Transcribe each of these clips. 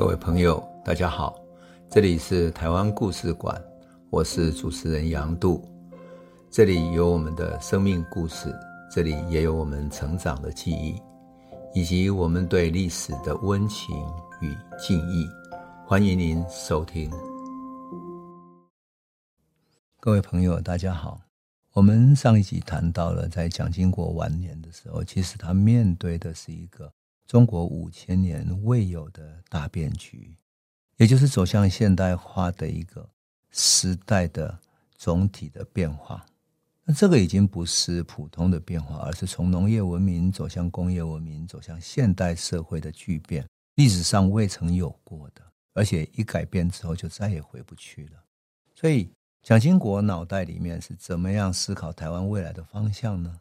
各位朋友，大家好，这里是台湾故事馆，我是主持人杨度，这里有我们的生命故事，这里也有我们成长的记忆，以及我们对历史的温情与敬意。欢迎您收听。各位朋友，大家好。我们上一集谈到了，在蒋经国晚年的时候，其实他面对的是一个中国五千年未有的大变局，也就是走向现代化的一个时代的总体的变化。那这个已经不是普通的变化，而是从农业文明走向工业文明，走向现代社会的巨变，历史上未曾有过的，而且一改变之后就再也回不去了。所以。蒋经国脑袋里面是怎么样思考台湾未来的方向呢？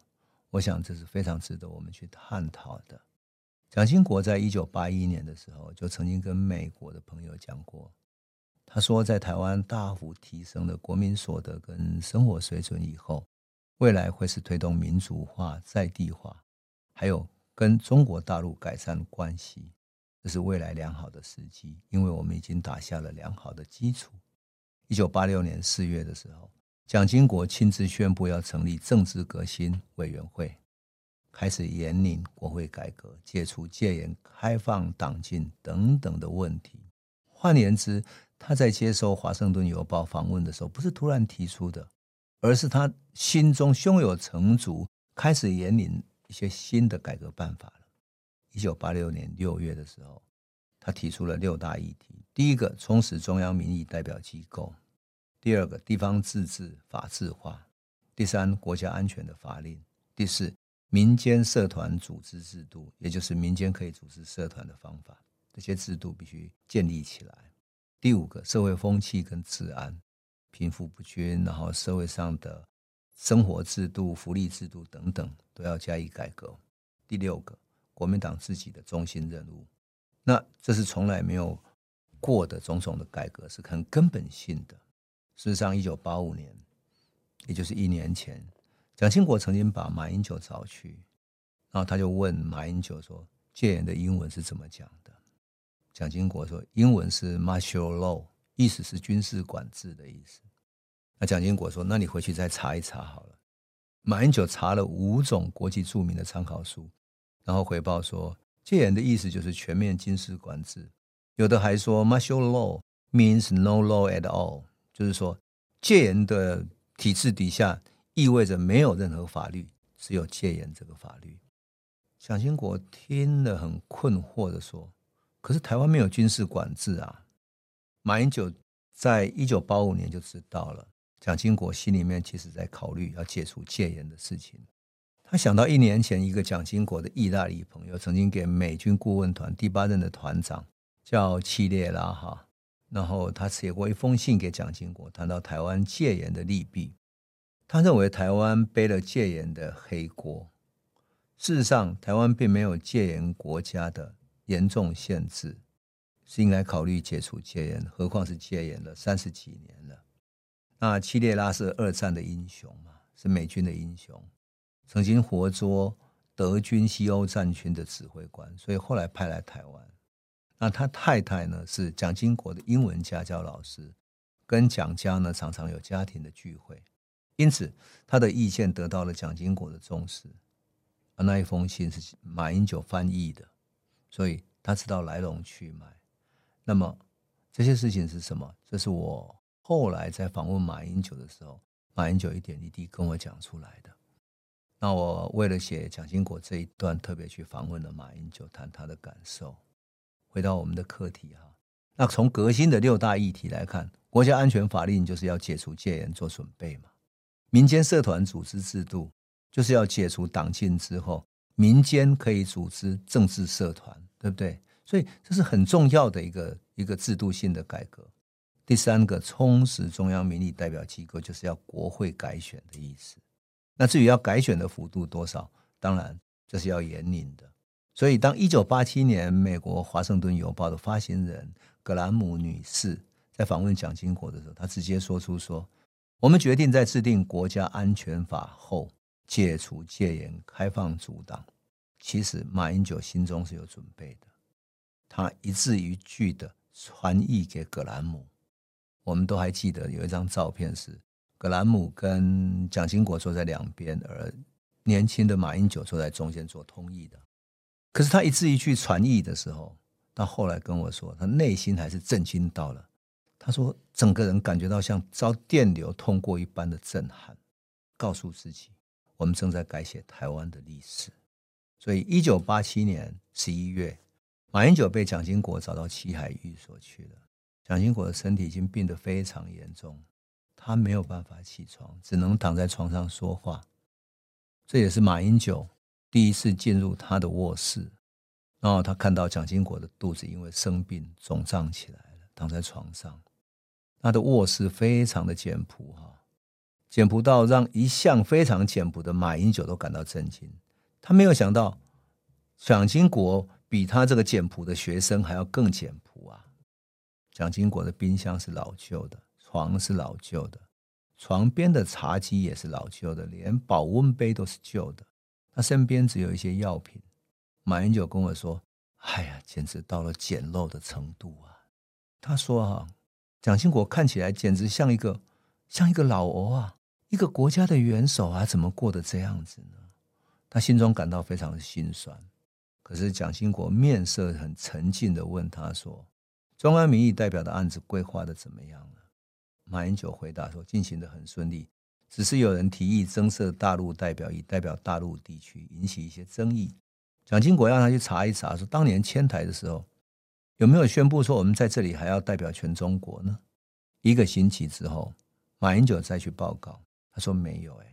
我想这是非常值得我们去探讨的。蒋经国在一九八一年的时候就曾经跟美国的朋友讲过，他说在台湾大幅提升了国民所得跟生活水准以后，未来会是推动民主化、在地化，还有跟中国大陆改善关系，这是未来良好的时机，因为我们已经打下了良好的基础。一九八六年四月的时候，蒋经国亲自宣布要成立政治革新委员会，开始严拟国会改革、解除戒严、开放党禁等等的问题。换言之，他在接受《华盛顿邮报》访问的时候，不是突然提出的，而是他心中胸有成竹，开始严拟一些新的改革办法了。一九八六年六月的时候，他提出了六大议题。第一个，充实中央民意代表机构；第二个，地方自治法治化；第三，国家安全的法令；第四，民间社团组织制度，也就是民间可以组织社团的方法，这些制度必须建立起来；第五个，社会风气跟治安，贫富不均，然后社会上的生活制度、福利制度等等都要加以改革；第六个，国民党自己的中心任务，那这是从来没有。过的种种的改革是很根本性的。事实上，一九八五年，也就是一年前，蒋经国曾经把马英九找去，然后他就问马英九说：“戒严的英文是怎么讲的？”蒋经国说：“英文是 martial law，意思是军事管制的意思。”那蒋经国说：“那你回去再查一查好了。”马英九查了五种国际著名的参考书，然后回报说：“戒严的意思就是全面军事管制。”有的还说，martial law means no law at all，就是说戒严的体制底下意味着没有任何法律，只有戒严这个法律。蒋经国听了很困惑的说：“可是台湾没有军事管制啊。”马英九在一九八五年就知道了，蒋经国心里面其实在考虑要解除戒严的事情。他想到一年前一个蒋经国的意大利朋友曾经给美军顾问团第八任的团长。叫契列拉哈，然后他写过一封信给蒋经国，谈到台湾戒严的利弊。他认为台湾背了戒严的黑锅。事实上，台湾并没有戒严国家的严重限制，是应该考虑解除戒严。何况是戒严了三十几年了。那契列拉是二战的英雄嘛，是美军的英雄，曾经活捉德军西欧战区的指挥官，所以后来派来台湾。那他太太呢，是蒋经国的英文家教老师，跟蒋家呢常常有家庭的聚会，因此他的意见得到了蒋经国的重视。而那一封信是马英九翻译的，所以他知道来龙去脉。那么这些事情是什么？这是我后来在访问马英九的时候，马英九一点一滴跟我讲出来的。那我为了写蒋经国这一段，特别去访问了马英九，谈他的感受。回到我们的课题哈，那从革新的六大议题来看，国家安全法令就是要解除戒严做准备嘛。民间社团组织制度就是要解除党禁之后，民间可以组织政治社团，对不对？所以这是很重要的一个一个制度性的改革。第三个，充实中央民意代表机构，就是要国会改选的意思。那至于要改选的幅度多少，当然这是要严谨的。所以，当一九八七年美国《华盛顿邮报》的发行人格兰姆女士在访问蒋经国的时候，她直接说出说：“我们决定在制定国家安全法后解除戒严、开放阻挡。”其实，马英九心中是有准备的。他一字一句的传译给葛兰姆。我们都还记得有一张照片是葛兰姆跟蒋经国坐在两边，而年轻的马英九坐在中间做通译的。可是他一字一句传译的时候，他后来跟我说，他内心还是震惊到了。他说，整个人感觉到像遭电流通过一般的震撼，告诉自己，我们正在改写台湾的历史。所以，一九八七年十一月，马英九被蒋经国找到七海寓所去了。蒋经国的身体已经病得非常严重，他没有办法起床，只能躺在床上说话。这也是马英九第一次进入他的卧室，然后他看到蒋经国的肚子因为生病肿胀起来了，躺在床上。他的卧室非常的简朴哈，简朴到让一向非常简朴的马英九都感到震惊。他没有想到，蒋经国比他这个简朴的学生还要更简朴啊。蒋经国的冰箱是老旧的，床是老旧的，床边的茶几也是老旧的，连保温杯都是旧的。他身边只有一些药品。马英九跟我说：“哎呀，简直到了简陋的程度啊！”他说：“啊，蒋经国看起来简直像一个像一个老欧啊，一个国家的元首啊，怎么过得这样子呢？”他心中感到非常的心酸。可是蒋经国面色很沉静的问他说。中央民意代表的案子规划的怎么样了？马英九回答说：“进行的很顺利，只是有人提议增设大陆代表，以代表大陆地区，引起一些争议。蒋经国让他去查一查，说当年迁台的时候有没有宣布说我们在这里还要代表全中国呢？一个星期之后，马英九再去报告，他说没有。哎，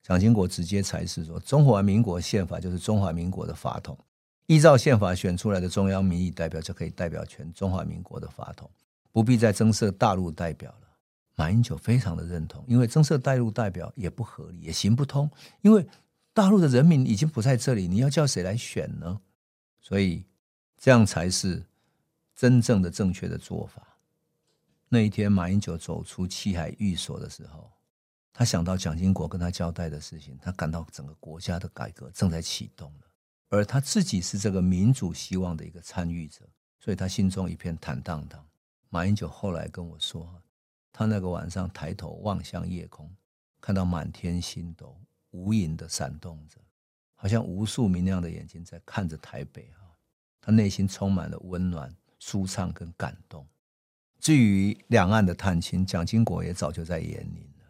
蒋经国直接才是说，中华民国宪法就是中华民国的法统。”依照宪法选出来的中央民意代表就可以代表全中华民国的法统，不必再增设大陆代表了。马英九非常的认同，因为增设大陆代表也不合理，也行不通，因为大陆的人民已经不在这里，你要叫谁来选呢？所以这样才是真正的正确的做法。那一天，马英九走出七海寓所的时候，他想到蒋经国跟他交代的事情，他感到整个国家的改革正在启动了。而他自己是这个民主希望的一个参与者，所以他心中一片坦荡荡。马英九后来跟我说，他那个晚上抬头望向夜空，看到满天星斗无垠的闪动着，好像无数明亮的眼睛在看着台北啊。他内心充满了温暖、舒畅跟感动。至于两岸的探亲，蒋经国也早就在眼里了。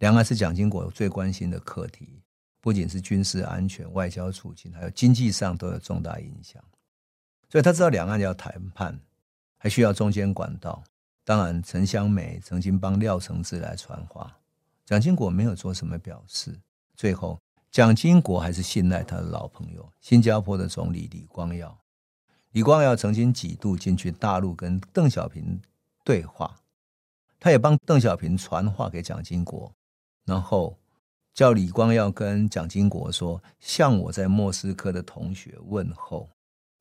两岸是蒋经国最关心的课题。不仅是军事安全、外交处境，还有经济上都有重大影响。所以他知道两岸要谈判，还需要中间管道。当然，陈香梅曾经帮廖承志来传话，蒋经国没有做什么表示。最后，蒋经国还是信赖他的老朋友新加坡的总理李光耀。李光耀曾经几度进去大陆跟邓小平对话，他也帮邓小平传话给蒋经国，然后。叫李光耀跟蒋经国说，向我在莫斯科的同学问候。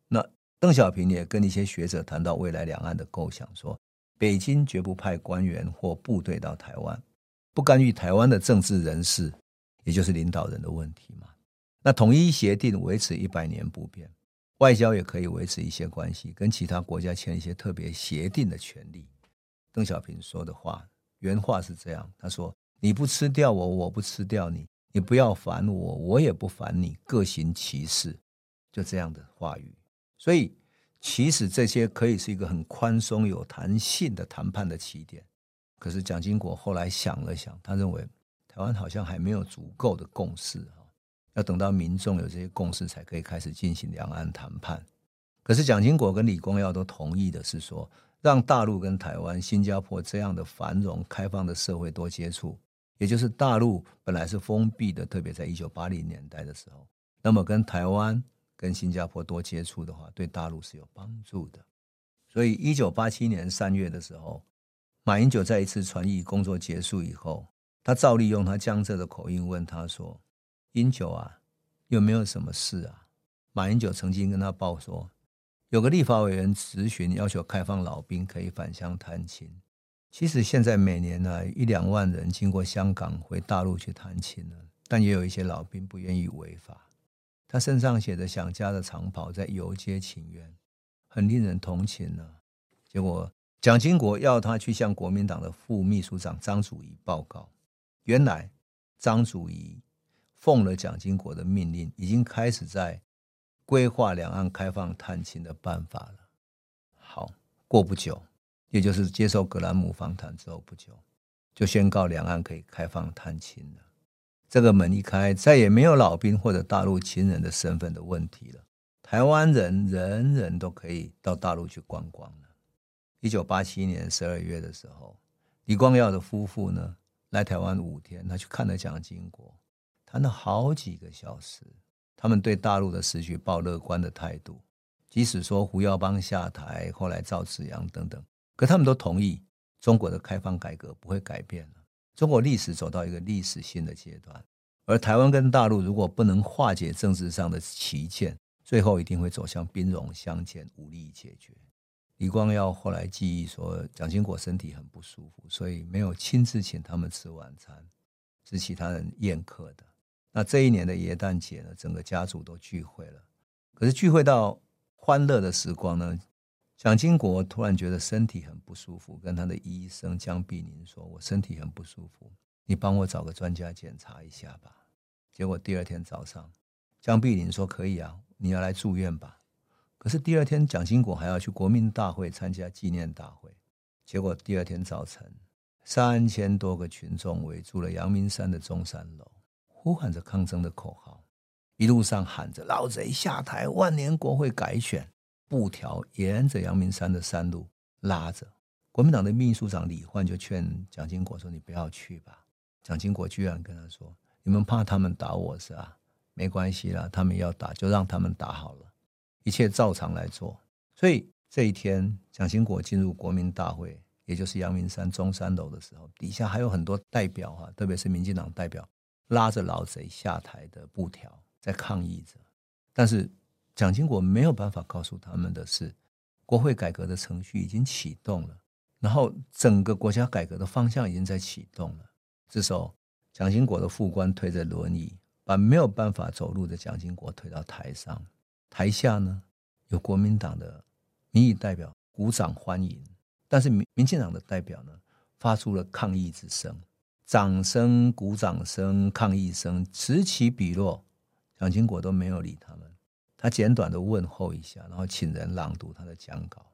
那邓小平也跟一些学者谈到未来两岸的构想，说北京绝不派官员或部队到台湾，不干预台湾的政治人事，也就是领导人的问题嘛。那统一协定维持一百年不变，外交也可以维持一些关系，跟其他国家签一些特别协定的权利。邓小平说的话原话是这样，他说。你不吃掉我，我不吃掉你；你不要烦我，我也不烦你，各行其事，就这样的话语。所以，其实这些可以是一个很宽松、有弹性的谈判的起点。可是，蒋经国后来想了想，他认为台湾好像还没有足够的共识啊，要等到民众有这些共识，才可以开始进行两岸谈判。可是，蒋经国跟李光耀都同意的是说，让大陆跟台湾、新加坡这样的繁荣开放的社会多接触。也就是大陆本来是封闭的，特别在一九八零年代的时候，那么跟台湾、跟新加坡多接触的话，对大陆是有帮助的。所以一九八七年三月的时候，马英九在一次传译工作结束以后，他照例用他江浙的口音问他说：“英九啊，有没有什么事啊？”马英九曾经跟他报说，有个立法委员质询，要求开放老兵可以返乡探亲。其实现在每年呢，一两万人经过香港回大陆去探亲了，但也有一些老兵不愿意违法。他身上写着想家的长袍，在游街请愿。很令人同情呢、啊。结果蒋经国要他去向国民党的副秘书长张祖仪报告，原来张祖仪奉了蒋经国的命令，已经开始在规划两岸开放探亲的办法了。好，过不久，也就是接受格兰姆访谈之后不久，就宣告两岸可以开放探亲了。这个门一开，再也没有老兵或者大陆亲人的身份的问题了。台湾人人人都可以到大陆去观光了。一九八七年十二月的时候，李光耀的夫妇呢来台湾五天，他去看了蒋经国，谈了好几个小时。他们对大陆的时局抱乐观的态度，即使说胡耀邦下台，后来赵紫阳等等，可他们都同意中国的开放改革不会改变了。中国历史走到一个历史性的阶段，而台湾跟大陆如果不能化解政治上的歧见，最后一定会走向兵戎相见，武力解决。李光耀后来记忆说，蒋经国身体很不舒服，所以没有亲自请他们吃晚餐，是其他人宴客的。那这一年的耶诞节呢，整个家族都聚会了，可是聚会到欢乐的时光呢，蒋经国突然觉得身体很不舒服，跟他的医生江碧林说：“我身体很不舒服，你帮我找个专家检查一下吧。”结果第二天早上，江碧林说：“可以啊，你要来住院吧。”可是第二天，蒋经国还要去国民大会参加纪念大会。结果第二天早晨，三千多个群众围住了阳明山的中山楼，呼喊着抗争的口号，一路上喊着“老贼下台，万年国会改选”。布条沿着阳明山的山路拉着，国民党的秘书长李焕就劝蒋经国说：“你不要去吧。”蒋经国居然跟他说：“你们怕他们打我是吧？没关系啦，他们要打就让他们打好了，一切照常来做。”所以这一天，蒋经国进入国民大会，也就是阳明山中山楼的时候，底下还有很多代表哈，特别是民进党代表，拉着“老贼下台”的布条在抗议着，但是。蒋经国没有办法告诉他们的是，国会改革的程序已经启动了，然后整个国家改革的方向已经在启动了。这时候，蒋经国的副官推着轮椅，把没有办法走路的蒋经国推到台上，台下呢有国民党的民意代表鼓掌欢迎，但是民民进党的代表呢发出了抗议之声，掌声、鼓掌声、抗议声此起彼落，蒋经国都没有理他们。他简短的问候一下，然后请人朗读他的讲稿。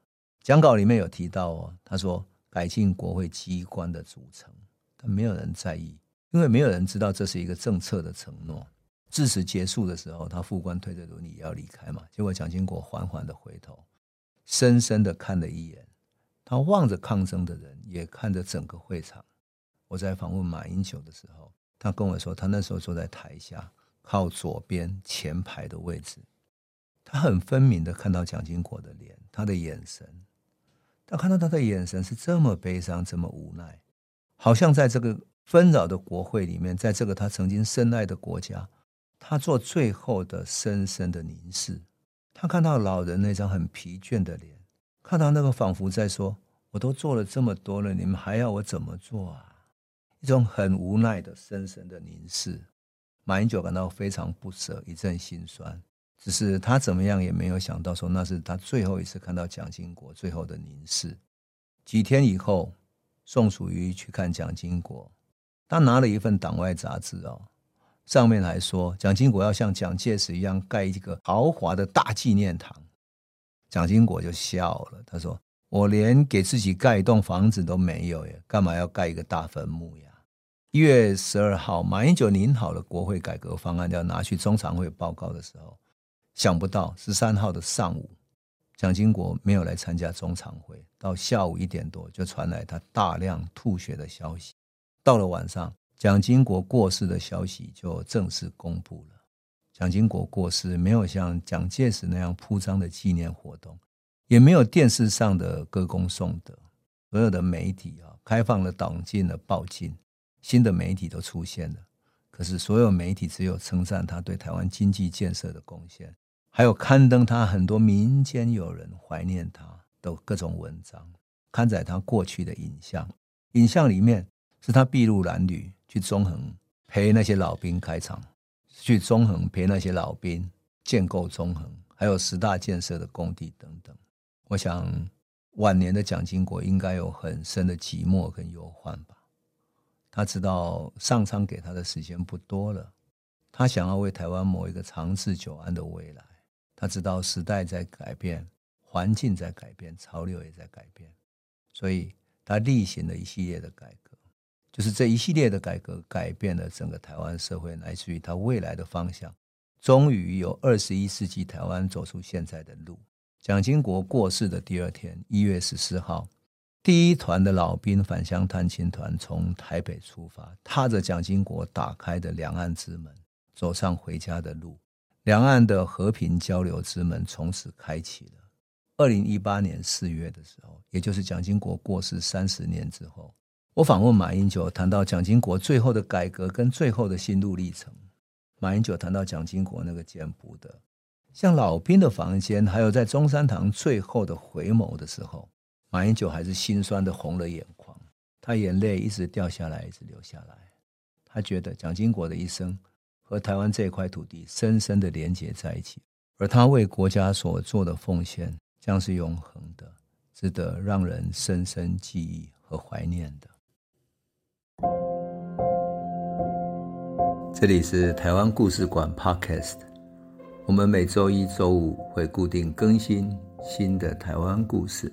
讲稿里面有提到哦，他说改进国会机关的组成，但没有人在意，因为没有人知道这是一个政策的承诺。致辞结束的时候，他副官推着轮椅要离开嘛，结果蒋经国缓缓的回头，深深的看了一眼，他望着抗争的人，也看着整个会场。我在访问马英九的时候，他跟我说，他那时候坐在台下靠左边前排的位置。他很分明的看到蒋经国的脸，他的眼神，他看到他的眼神是这么悲伤，这么无奈，好像在这个纷扰的国会里面，在这个他曾经深爱的国家，他做最后的深深的凝视。他看到老人那张很疲倦的脸，看到那个仿佛在说：“我都做了这么多了，你们还要我怎么做啊？”一种很无奈的深深的凝视。马英九感到非常不舍，一阵心酸。只是他怎么样也没有想到，说那是他最后一次看到蒋经国最后的凝视。几天以后，宋楚瑜去看蒋经国，他拿了一份党外杂志哦，上面还说蒋经国要像蒋介石一样盖一个豪华的大纪念堂。蒋经国就笑了，他说：“我连给自己盖一栋房子都没有耶，干嘛要盖一个大坟墓呀？”一月十二号，马英九拟好了国会改革方案，要拿去中常会报告的时候。想不到十三号的上午，蒋经国没有来参加中常会。到下午一点多，就传来他大量吐血的消息。到了晚上，蒋经国过世的消息就正式公布了。蒋经国过世，没有像蒋介石那样铺张的纪念活动，也没有电视上的歌功颂德。所有的媒体啊，开放了党禁的报禁，新的媒体都出现了。可是，所有媒体只有称赞他对台湾经济建设的贡献。还有刊登他很多民间友人怀念他的各种文章，刊载他过去的影像。影像里面是他筚路蓝缕去中横陪那些老兵开场，去中横陪那些老兵建构中横，还有十大建设的工地等等。我想晚年的蒋经国应该有很深的寂寞跟忧患吧。他知道上苍给他的时间不多了，他想要为台湾谋一个长治久安的未来。他知道时代在改变，环境在改变，潮流也在改变，所以他例行了一系列的改革。就是这一系列的改革，改变了整个台湾社会，乃至于他未来的方向。终于有二十一世纪台湾走出现在的路。蒋经国过世的第二天，一月十四号，第一团的老兵返乡探亲团从台北出发，踏着蒋经国打开的两岸之门，走上回家的路。两岸的和平交流之门从此开启了。二零一八年四月的时候，也就是蒋经国过世三十年之后。我访问马英九，谈到蒋经国最后的改革跟最后的心路历程。马英九谈到蒋经国那个简朴的，像老兵的房间，还有在中山堂最后的回眸的时候，马英九还是心酸的红了眼眶，他眼泪一直掉下来，一直流下来。他觉得蒋经国的一生和台湾这块土地深深的连接在一起，而他为国家所做的奉献将是永恒的，值得让人深深记忆和怀念的。这里是台湾故事馆 Podcast，我们每周一、周五会固定更新新的台湾故事，